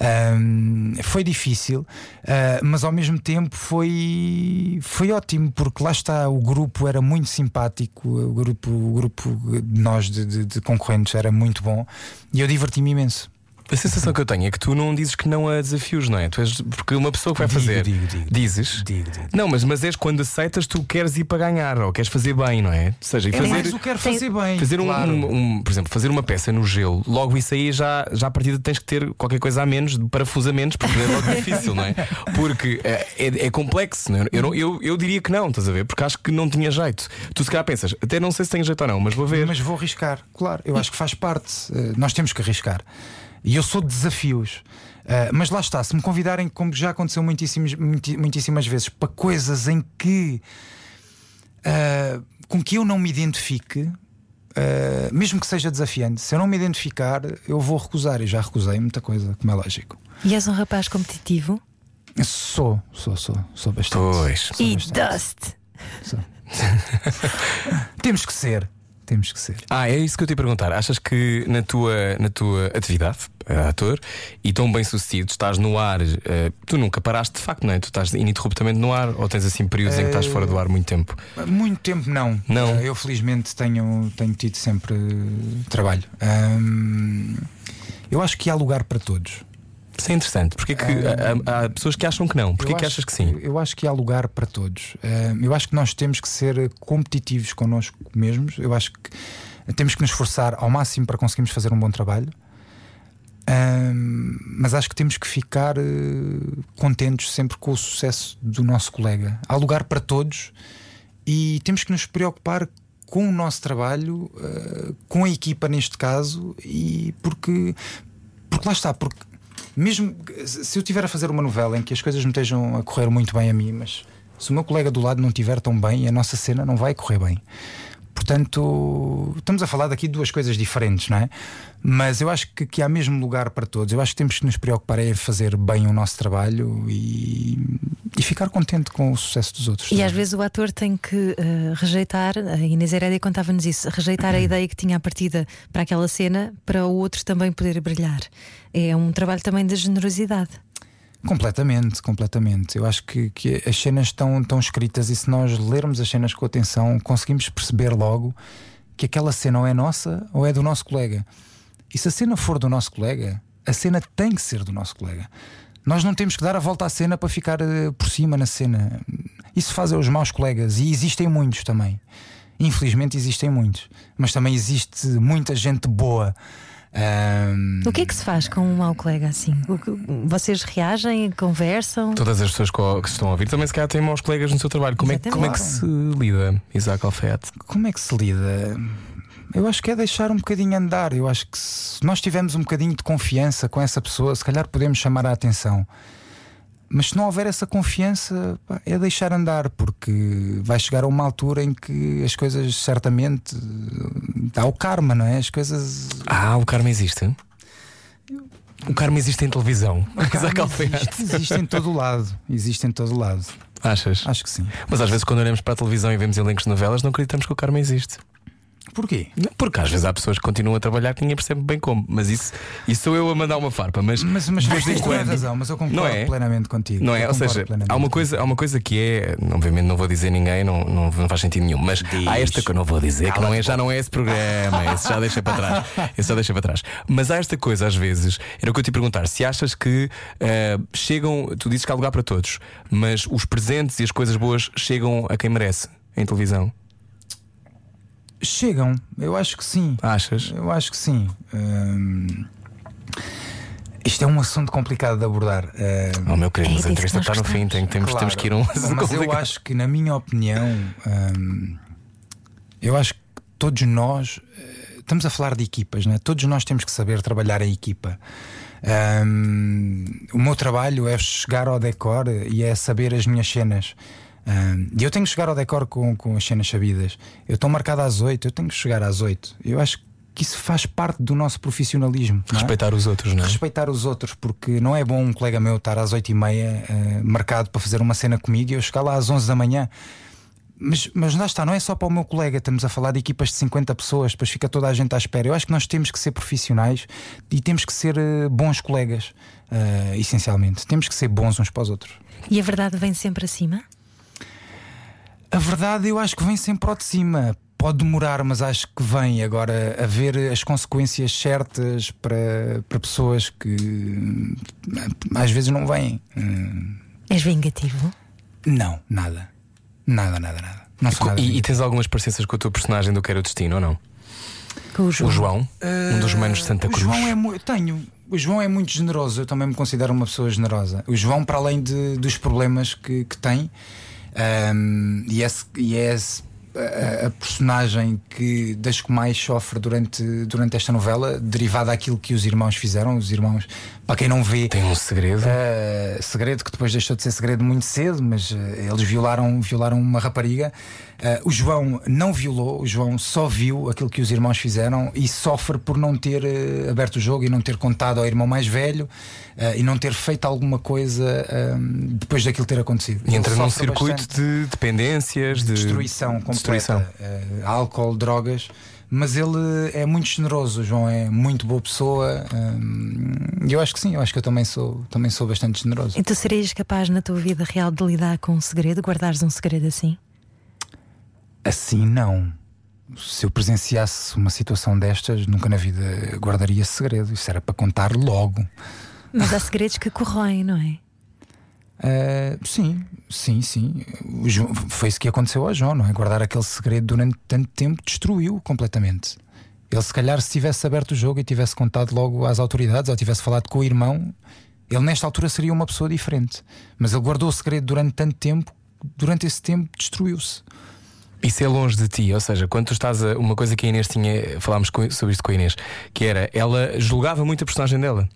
Hum, foi difícil, ah, mas ao mesmo tempo foi, foi ótimo porque lá está, o grupo era muito simpático, o grupo, o grupo de nós de, de- de concorrentes era muito bom e eu diverti-me imenso. A sensação que eu tenho é que tu não dizes que não a desafios, não é? Tu és, porque uma pessoa que vai Digo, fazer. digo, digo. dizes? Digo, digo. Não, mas, mas és quando aceitas, tu queres ir para ganhar ou queres fazer bem, não é? Ou seja, e É fazer. mais o quero fazer bem. Fazer um, claro. um- um- por exemplo, fazer uma peça no gelo, logo isso aí já, já a partir de tens que ter qualquer coisa a menos, de parafuso a menos, porque é logo <laughs> difícil, não é? Porque é, é- é complexo, não é? eu, eu, eu diria que não, estás a ver? Porque acho que não tinha jeito. Tu se calhar pensas, até não sei se tenho jeito ou não, mas vou ver. Mas vou arriscar, claro. Eu acho que faz parte. Eh, nós temos que arriscar. E eu sou de desafios. Eh, mas lá está, se me convidarem, como já aconteceu muitíssimos, muiti- muitíssimas vezes, para coisas em que eh, com que eu não me identifique, eh, mesmo que seja desafiante, se eu não me identificar, eu vou recusar. E já recusei muita coisa, como é lógico. E és um rapaz competitivo? Sou, sou, sou, sou bastante. Pois. Sou e bastante. dust. Sou. <laughs> temos que ser. Temos que ser. Ah, é isso que eu te ia perguntar. Achas que na tua, na tua atividade, eh, ator, e tão bem sucedido, estás no ar, eh, tu nunca paraste de facto, não é? Tu estás ininterruptamente no ar ou tens assim períodos em que estás fora do ar muito tempo? Muito tempo não. Não? Eu felizmente tenho, tenho tido sempre trabalho. Hum, eu acho que há lugar para todos. Isso é interessante. Porque é que há, há pessoas que acham que não? Porquê que acho achas que sim? Eu acho que há lugar para todos. Eu acho que nós temos que ser competitivos connosco mesmos. Eu acho que temos que nos esforçar ao máximo para conseguirmos fazer um bom trabalho. Hum, mas acho que temos que ficar eh, contentes sempre com o sucesso do nosso colega. Há lugar para todos e temos que nos preocupar com o nosso trabalho, eh, com a equipa neste caso, e porque, porque lá está, porque mesmo se eu estiver a fazer uma novela em que as coisas me estejam a correr muito bem a mim, mas se o meu colega do lado não estiver tão bem, a nossa cena não vai correr bem. Portanto, estamos a falar daqui de duas coisas diferentes, não é? Mas eu acho que, que há mesmo lugar para todos. Eu acho que temos que nos preocupar em fazer bem o nosso trabalho e, e ficar contente com o sucesso dos outros. E às vezes o ator tem que eh, rejeitar, a Inês Herédia contava-nos isso, rejeitar a ideia que tinha à partida para aquela cena para o outro também poder brilhar. É um trabalho também de generosidade. Completamente, completamente. Eu acho que, que as cenas estão, estão escritas e se nós lermos as cenas com atenção, conseguimos perceber logo que aquela cena ou é nossa ou é do nosso colega. E se a cena for do nosso colega, a cena tem que ser do nosso colega. Nós não temos que dar a volta à cena para ficar eh, por cima na cena. Isso fazem os maus colegas e existem muitos também. Infelizmente existem muitos, mas também existe muita gente boa. Ahm, O que é que se faz com um mau colega assim? Vocês reagem, conversam? Todas as pessoas que estão a ouvir também se calhar têm maus colegas no seu trabalho. Como, é, que- como é que se lida, Isaac Alfaiate? Como é que se lida? Eu acho que é deixar um bocadinho andar. Eu acho que se nós tivermos um bocadinho de confiança com essa pessoa, se calhar podemos chamar a atenção. Mas se não houver essa confiança, pá, é deixar andar, porque vai chegar a uma altura em que as coisas certamente. Há o karma, não é? As coisas. Ah, o karma existe. O karma existe em televisão. Isaac Karma existe, existe em todo o lado. Existe em todo o lado. Achas? Acho que sim. Mas às vezes, quando olhamos para a televisão e vemos elencos de novelas, não acreditamos que o karma existe. Porquê? Porque às vezes há pessoas que continuam a trabalhar que ninguém percebe bem como. Mas isso, isso sou eu a mandar uma farpa. Mas, Mas, mas tens toda a quando- razão, mas eu concordo Não é? plenamente contigo. Não é? Eu Ou seja, há uma, coisa, há uma coisa que é, obviamente não vou dizer ninguém, não, não, não faz sentido nenhum, mas há esta que eu não vou dizer, que não é, já não é esse programa, <laughs> esse já deixa para trás. Esse já deixa para trás. Mas há esta coisa, às vezes, era o que eu te ia perguntar: se achas que eh, chegam, tu dizes que há lugar para todos, mas os presentes e as coisas boas chegam a quem merece em televisão? Chegam, eu acho que sim. Achas? Eu acho que sim. Hum, Isto é um assunto complicado de abordar. Hum, Oh meu querido, É mas a disso entrevista está no fim, tem, temos, Claro. temos que ir a um. Mas eu acho que, na minha opinião, hum, eu acho que todos nós eh, estamos a falar de equipas, né? todos nós temos que saber trabalhar em equipa. Hum, o meu trabalho é chegar ao decor e é saber as minhas cenas. E eu tenho que chegar ao decor com, com as cenas sabidas. Eu estou marcado às 8, eu tenho que chegar às 8. Eu acho que isso faz parte do nosso profissionalismo. é? Respeitar os outros, não é? respeitar os outros, porque não é bom um colega meu estar às 8 e meia eh, marcado para fazer uma cena comigo e eu chegar lá às 11 da manhã. Mas, mas lá está, não é só para o meu colega, estamos a falar de equipas de 50 pessoas, depois fica toda a gente à espera. Eu acho que nós temos que ser profissionais e temos que ser eh, bons colegas, eh, essencialmente. Temos que ser bons uns para os outros. E a verdade vem sempre acima? A verdade eu acho que vem sempre ao de cima. Pode demorar, mas acho que vem agora a ver as consequências certas para, para pessoas que hum, às vezes não vêm. Hum, És vingativo? Não, nada. Nada, nada, nada. Não sou nada E, e tens algumas parecenças com a tua personagem do Quero o Destino ou não? Com o João? O João, um dos manos de Santa o Cruz. João é tenho. O João é muito generoso, eu também me considero uma pessoa generosa. O João, para além de- dos problemas que, que tem, hum, e é, e é a, a personagem que das que mais sofre durante, durante esta novela, derivada daquilo que os irmãos fizeram. Os irmãos, para quem não vê, Tem um segredo. Uh, segredo que depois deixou de ser segredo muito cedo, mas uh, eles violaram, violaram uma rapariga. Uh, o João não violou, o João só viu aquilo que os irmãos fizeram e sofre por não ter uh, aberto o jogo e não ter contado ao irmão mais velho uh, e não ter feito alguma coisa um, depois daquilo ter acontecido. E entra num circuito de dependências, de destruição completa, destruição. uh, álcool, drogas. Mas ele é muito generoso, o João é muito boa pessoa. um, E eu acho que sim, eu acho que eu também sou, também sou bastante generoso. E tu serias capaz na tua vida real de lidar com um segredo, guardares um segredo assim? Assim, não. Se eu presenciasse uma situação destas, nunca na vida guardaria segredo. Isso era para contar logo. Mas há segredos que corroem, não é? Ah, sim, sim, sim. João- foi isso que aconteceu ao João, não é? Guardar aquele segredo durante tanto tempo destruiu completamente. Ele, se calhar, se tivesse aberto o jogo e tivesse contado logo às autoridades ou tivesse falado com o irmão, ele, nesta altura, seria uma pessoa diferente. Mas ele guardou o segredo durante tanto tempo, durante esse tempo, destruiu-se. Isso é longe de ti, ou seja, quando tu estás a. Uma coisa que a Inês tinha, falámos com- sobre isto com a Inês, que era ela julgava muito a personagem dela.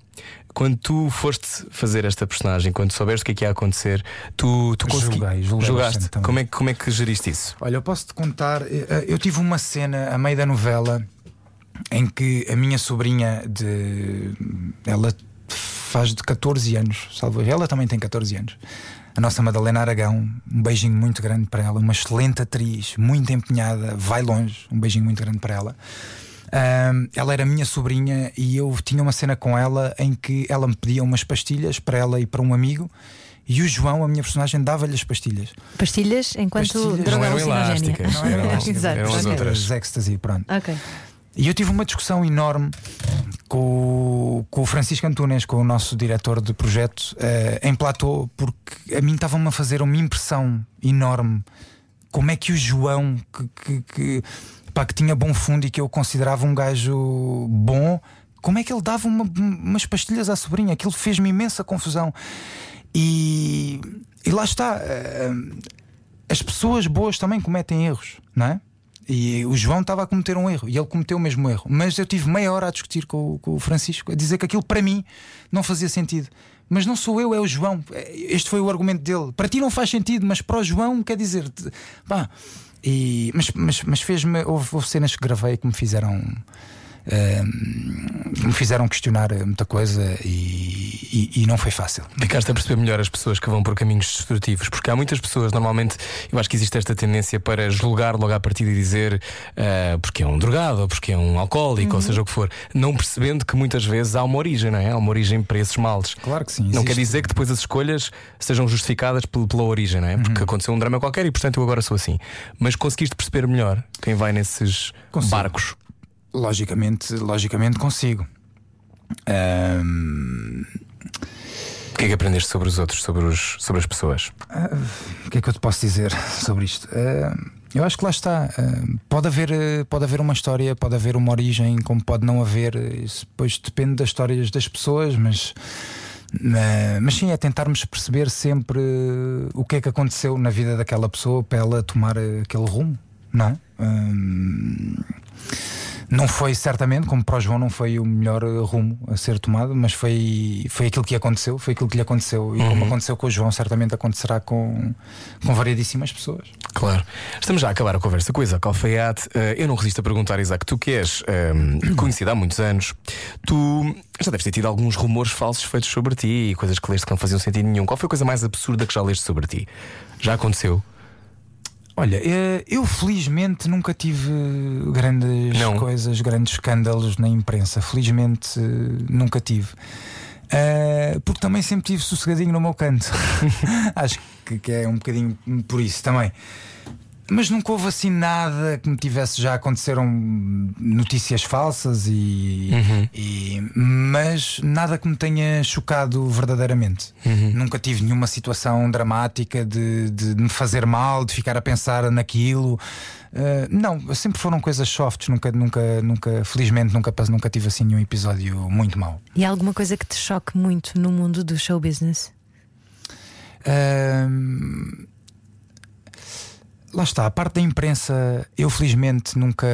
Quando tu foste fazer esta personagem, quando soubeste o que é que ia acontecer, tu, tu consegui- Julguei, julguei julgaste. Como é, que- como é que geriste isso? Olha, eu posso te contar. eh, Eu tive uma cena a meio da novela em que a minha sobrinha de. Ela faz de 14 anos, salvo. Ela também tem 14 anos. A nossa Madalena Aragão, um beijinho muito grande para ela, uma excelente atriz, muito empenhada, vai longe, um beijinho muito grande para ela. Ahm, ela era minha sobrinha e eu tinha uma cena com ela em que ela me pedia umas pastilhas para ela e para um amigo, e o João, a minha personagem, dava-lhe as pastilhas. Pastilhas enquanto Pastilhas. droga Não eram elásticas, Não eram <laughs> elásticas, Exato. eram as outras. As ecstasy, pronto. Ok. E eu tive uma discussão enorme com, o- com o Francisco Antunes, com o nosso diretor de projeto, eh, em platô, porque a mim estava-me a fazer uma impressão enorme. Como é que o João, que, que, que, pá, que tinha bom fundo e que eu considerava um gajo bom, como é que ele dava uma- umas pastilhas à sobrinha? Aquilo fez-me imensa confusão. E, e lá está. eh, as pessoas boas também cometem erros, não é? E o João estava a cometer um erro e ele cometeu o mesmo erro. Mas eu tive meia hora a discutir com, o- com o Francisco, a dizer que aquilo para mim não fazia sentido. Mas não sou eu, é o João. Este foi o argumento dele. Para ti não faz sentido, mas para o João quer dizer. Pá, e, mas mas, mas fez-me. Houve, houve cenas que gravei que me fizeram. Me fizeram questionar muita coisa e, e- e não foi fácil. Ficaste a perceber melhor as pessoas que vão por caminhos destrutivos, porque há muitas pessoas, normalmente, eu acho que existe esta tendência para julgar logo à partida e dizer ah, porque é um drogado, ou porque é um alcoólico, ou seja o que for, não percebendo que muitas vezes há uma origem, não é? Há uma origem para esses males. Claro que sim. Não existe- quer dizer que depois as escolhas sejam justificadas pel- pela origem, não é? Porque aconteceu um drama qualquer e portanto eu agora sou assim. Mas conseguiste perceber melhor quem vai nesses Consigo. barcos. Logicamente, logicamente consigo. Ahm, O que é que aprendeste sobre os outros, sobre, os, sobre as pessoas? o que é que eu te posso dizer sobre isto? Ahm, eu acho que lá está. Ahm, pode, haver, pode haver uma história, pode haver uma origem, como pode não haver. Isso depois depende das histórias das pessoas, mas. mas sim, é tentarmos perceber sempre o que é que aconteceu na vida daquela pessoa para ela tomar aquele rumo, não é? Não foi certamente, como para o João, não foi o melhor eh, rumo a ser tomado, mas foi, foi aquilo que aconteceu, foi aquilo que lhe aconteceu. E como aconteceu com o João, certamente acontecerá com, com variedíssimas pessoas. Claro. Estamos já a acabar a conversa com o Isaac Alfaiate. Eh, eu não resisto a perguntar, Isaac, tu que és ehm, <clears throat> conhecido há muitos anos, tu já deves ter tido alguns rumores falsos feitos sobre ti e coisas que leste que não faziam sentido nenhum. Qual foi a coisa mais absurda que já leste sobre ti? Já aconteceu? Olha, eh, eu felizmente nunca tive grandes Não. coisas, grandes escândalos na imprensa. Felizmente eh, nunca tive. Eh, porque também sempre tive sossegadinho no meu canto. <laughs> <laughs> Acho que, que é um bocadinho por isso também. Mas nunca houve assim nada que me tivesse já aconteceram notícias falsas e, e- mas nada que me tenha chocado verdadeiramente. Nunca tive nenhuma situação dramática de, de me fazer mal, de ficar a pensar naquilo. Uh, não, sempre foram coisas softs, nunca, nunca, nunca, felizmente nunca, nunca tive assim nenhum episódio muito mau. E há alguma coisa que te choque muito no mundo do show business? Ahm, lá está, a parte da imprensa, eu felizmente nunca,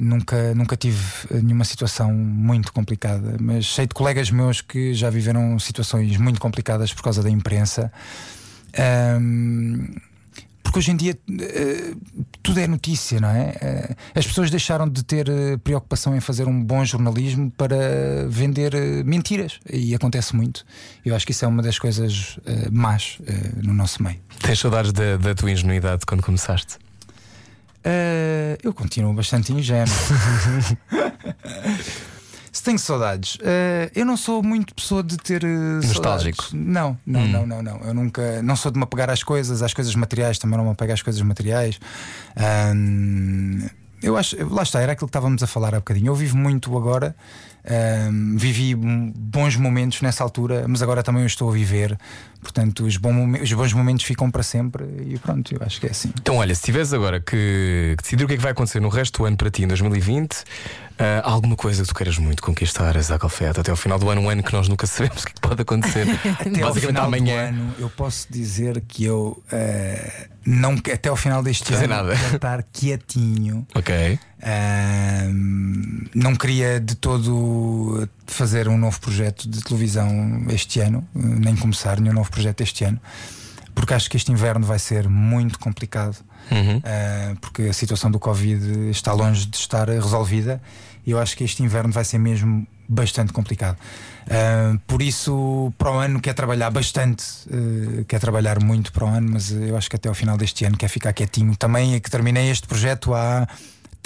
nunca, nunca tive nenhuma situação muito complicada, mas sei de colegas meus que já viveram situações muito complicadas por causa da imprensa. Ahm, porque hoje em dia eh, tudo é notícia, não é? Eh, as pessoas deixaram de ter eh, preocupação em fazer um bom jornalismo para vender mentiras. E acontece muito. Eu acho que isso é uma das coisas más no nosso meio. Tens saudades da, da tua ingenuidade quando começaste? Eu continuo bastante ingênuo. <laughs> Tenho saudades, eh, eu não sou muito pessoa de ter eh, Nostálgico. saudades. Não, não, Hum. não, não, não. Eu nunca, não sou de me apegar às coisas, às coisas materiais, também não me apego às coisas materiais. Ahm, eu acho, lá está, era aquilo que estávamos a falar há bocadinho. Eu vivo muito agora, ahm, vivi bons momentos nessa altura, mas agora também eu estou a viver. Portanto, os, os bons momentos ficam para sempre e pronto, eu acho que é assim. Então, olha, se tiveres agora que, que decidir o que é que vai acontecer no resto do ano para ti, em 2020, ah, há alguma coisa que tu queiras muito conquistar, Isaac Alfaiate, até ao final do ano, um ano que nós nunca <laughs> sabemos o que, é pode acontecer. <laughs> Até ao final amanhã. do ano, eu posso dizer que eu eh, não até ao final deste Fazer ano nada. quero estar <laughs> quietinho. Ok. Não queria de todo fazer um novo projeto de televisão este ano, nem começar nenhum novo projeto este ano, porque acho que este inverno vai ser muito complicado. Uhum. ah, porque a situação do Covid está longe de estar resolvida e eu acho que este inverno vai ser mesmo bastante complicado. Ah, por isso, para o ano, quer trabalhar bastante, eh, quer trabalhar muito para o ano, mas eu acho que até ao final deste ano quer ficar quietinho. Também é que terminei este projeto há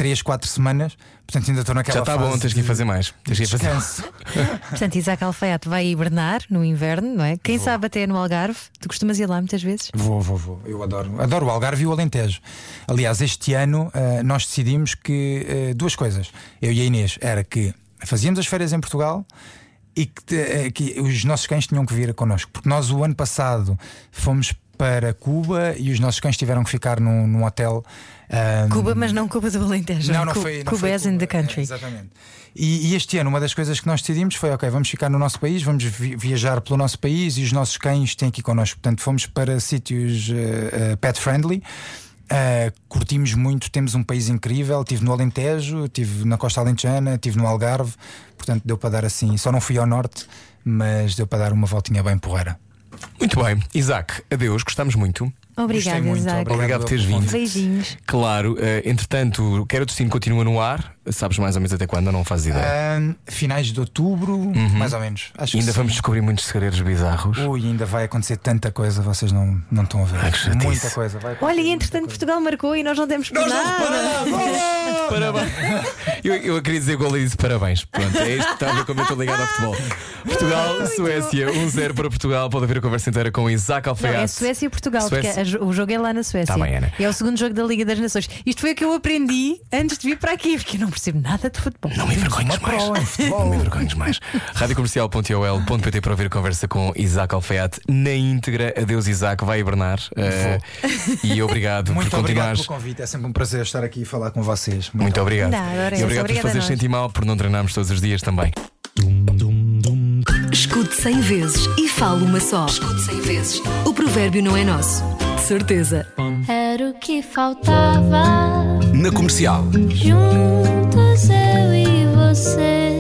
3, 4 semanas, portanto ainda estou naquela Já está bom, tens que ir de- fazer mais. Tens que ir fazer. <laughs> Portanto, Isaac Alfaiate vai hibernar no inverno, não é? Quem sabe até no Algarve. Tu costumas ir lá muitas vezes? Vou, vou, vou. Eu adoro. Adoro o Algarve e o Alentejo. Aliás, este ano eh, nós decidimos que eh, duas coisas. Eu e a Inês era que fazíamos as férias em Portugal e que, eh, que os nossos cães tinham que vir connosco. Porque nós o ano passado fomos para Cuba e os nossos cães tiveram que ficar num, num hotel. ah, Cuba, mas não Cuba do Alentejo. não, não Cu- foi. Não Cuba as in the Cuba, country. é, exatamente. E, e este ano, uma das coisas que nós decidimos foi: ok, vamos ficar no nosso país, vamos vi- viajar pelo nosso país e os nossos cães têm ir connosco. Portanto, fomos para sítios eh, eh, pet friendly. eh, curtimos muito, temos um país incrível. Estive no Alentejo, estive na Costa Alentejana, estive no Algarve. Portanto, deu para dar assim. Só não fui ao norte, mas deu para dar uma voltinha bem porreira. Muito bem, Isaac, adeus, gostamos muito. Obrigada, muito. Isaac. Obrigado por teres vindo. Beijinhos. Claro, eh, entretanto, Quero o Destino continua no ar. Sabes mais ou menos até quando? Não fazes ideia? Ah, finais de outubro, mais ou menos. Acho que ainda sim. vamos descobrir muitos segredos bizarros. Ui, ainda vai acontecer tanta coisa, vocês não, não estão a ver. Ai, que chatice. Muita coisa. Vai acontecer Olha, e entretanto. Portugal marcou e nós não demos por nada. <laughs> Parabéns. Eu, eu queria dizer gol e disse parabéns. Pronto, é isto que está a ver como eu estou ligado ao futebol. Portugal, Suécia, 1-0 para Portugal. Pode haver a conversa inteira com Isaac Não, Alfeiate. é Suécia e Portugal, Suécia. porque a jo- o jogo é lá na Suécia. Tá bem, Ana. É o segundo jogo da Liga das Nações. Isto foi o que eu aprendi antes de vir para aqui, porque eu não percebo nada de futebol. Não me envergonhes mais. <laughs> Não me envergonhes mais. Radiocomercial.ol.pt para ouvir a conversa com Isaac Alfeiate na íntegra. Adeus, Isaac. Vai hibernar. Eh, e obrigado <laughs> Muito por obrigado continuares. pelo convite. É sempre um prazer estar aqui e falar com vocês. Muito obrigado. Nada, ora e obrigado por fazer sentir mal por não treinarmos todos os dias também. Escute 100 vezes e fale uma só. Escute 100 vezes. O provérbio não é nosso. De certeza. Era o que faltava. Na comercial. Juntos eu e você.